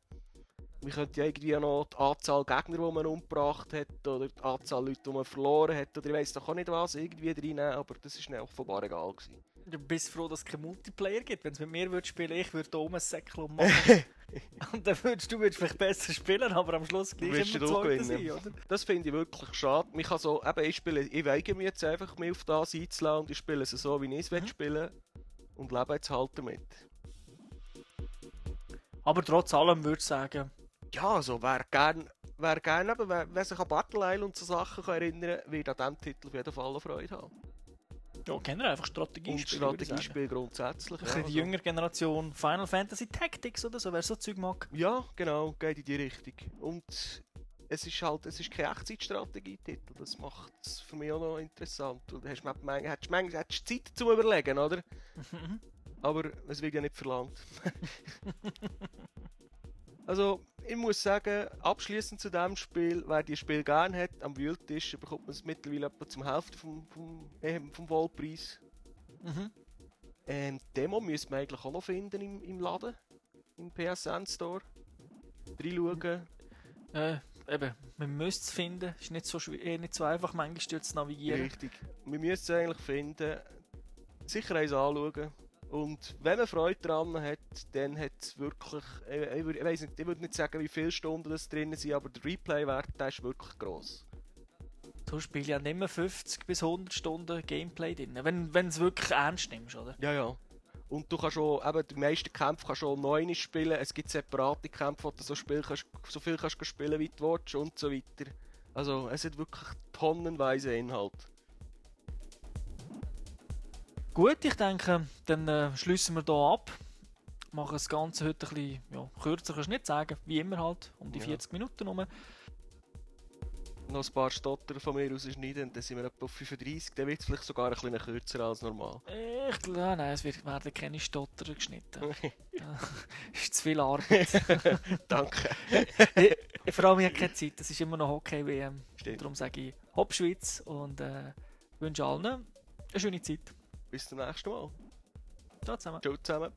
wir könnten ja irgendwie noch die Anzahl Gegner, die man umgebracht hat, oder die Anzahl Leute, die man verloren hat, oder ich weiss doch auch nicht was, irgendwie reinnehmen, aber das ist mir offenbar egal gewesen. Du bist froh, dass es keinen Multiplayer gibt. Wenn es mit mir würde spielen, ich würde da oben ein Säckchen machen. Und dann würdest du würdest vielleicht besser spielen, aber am Schluss gleich immer Zweiter sein, gewinnen? oder? Das finde ich wirklich schade. Ich, kann so, eben, ich, spiele, ich weige mich jetzt einfach, mich auf das einzulassen und ich spiele es so, wie ich es will spielen und lebe jetzt halt damit. Aber trotz allem würde ich sagen, Ja, also wer gern, wer gern eben, wer, wer sich an Battle Isle und so Sachen kann erinnern wird an diesem Titel auf jeden Fall eine Freude haben. ja, kennen wir einfach sagen. Strategiespiel grundsätzlich. Ja, die jüngere Generation Final Fantasy Tactics oder so, wer so Zeug mag. ja, genau, geht in die Richtung. Und es ist halt, es ist kein Echtzeitstrategietitel. Das macht es für mich auch noch interessant. Du hast manchmal Zeit zum Überlegen, oder? Aber es wird ja nicht verlangt. also, ich muss sagen, abschließend zu diesem Spiel, wer dieses Spiel gerne hat, am Wühltisch bekommt man es mittlerweile etwa zum Hälfte vom, vom, äh, vom Vollpreis. Mhm. Ähm, die Demo müsste man eigentlich auch noch finden im, im Laden, im PSN Store. Reinschauen. Äh, eben, man müsste es finden. Ist nicht so, eh nicht so einfach, manchmal zu navigieren. Richtig. Wir müssen es eigentlich finden. Sicher eins anschauen. Und wenn man Freude daran hat, dann hat es wirklich. Ich, ich, weiss nicht, ich würde nicht sagen, wie viele Stunden das drin sind, aber der Replay-Wert ist wirklich gross. So Spiele ja nicht mehr 50 bis 100 Stunden Gameplay drin. Wenn du es wirklich ernst nimmst, oder? Ja, ja. Und du kannst schon, eben, die meisten Kämpfe kannst du schon neu spielen. Es gibt separate Kämpfe, wo du so, spielen kannst, so viel kannst du spielen, wie du willst und so weiter. Also, es hat wirklich tonnenweise Inhalt. Gut, ich denke, dann äh, schließen wir hier ab. Machen das Ganze heute ein bisschen ja, kürzer, kannst du nicht sagen, wie immer halt, um die Ja. 40 Minuten rum. Noch ein paar Stotter von mir aus schneiden, dann sind wir etwa auf 35. Dann wird es vielleicht sogar ein bisschen kürzer als normal. Ich glaube, nein, es werden keine Stotter geschnitten. Das ist zu viel Arbeit. Danke. ich, vor allem, ich habe keine Zeit, das ist immer noch Hockey-WM. Stimmt. Darum sage ich Hopp Schweiz und äh, wünsche allen eine schöne Zeit. Bis zum nächsten Mal. Ciao zusammen. Ciao zusammen.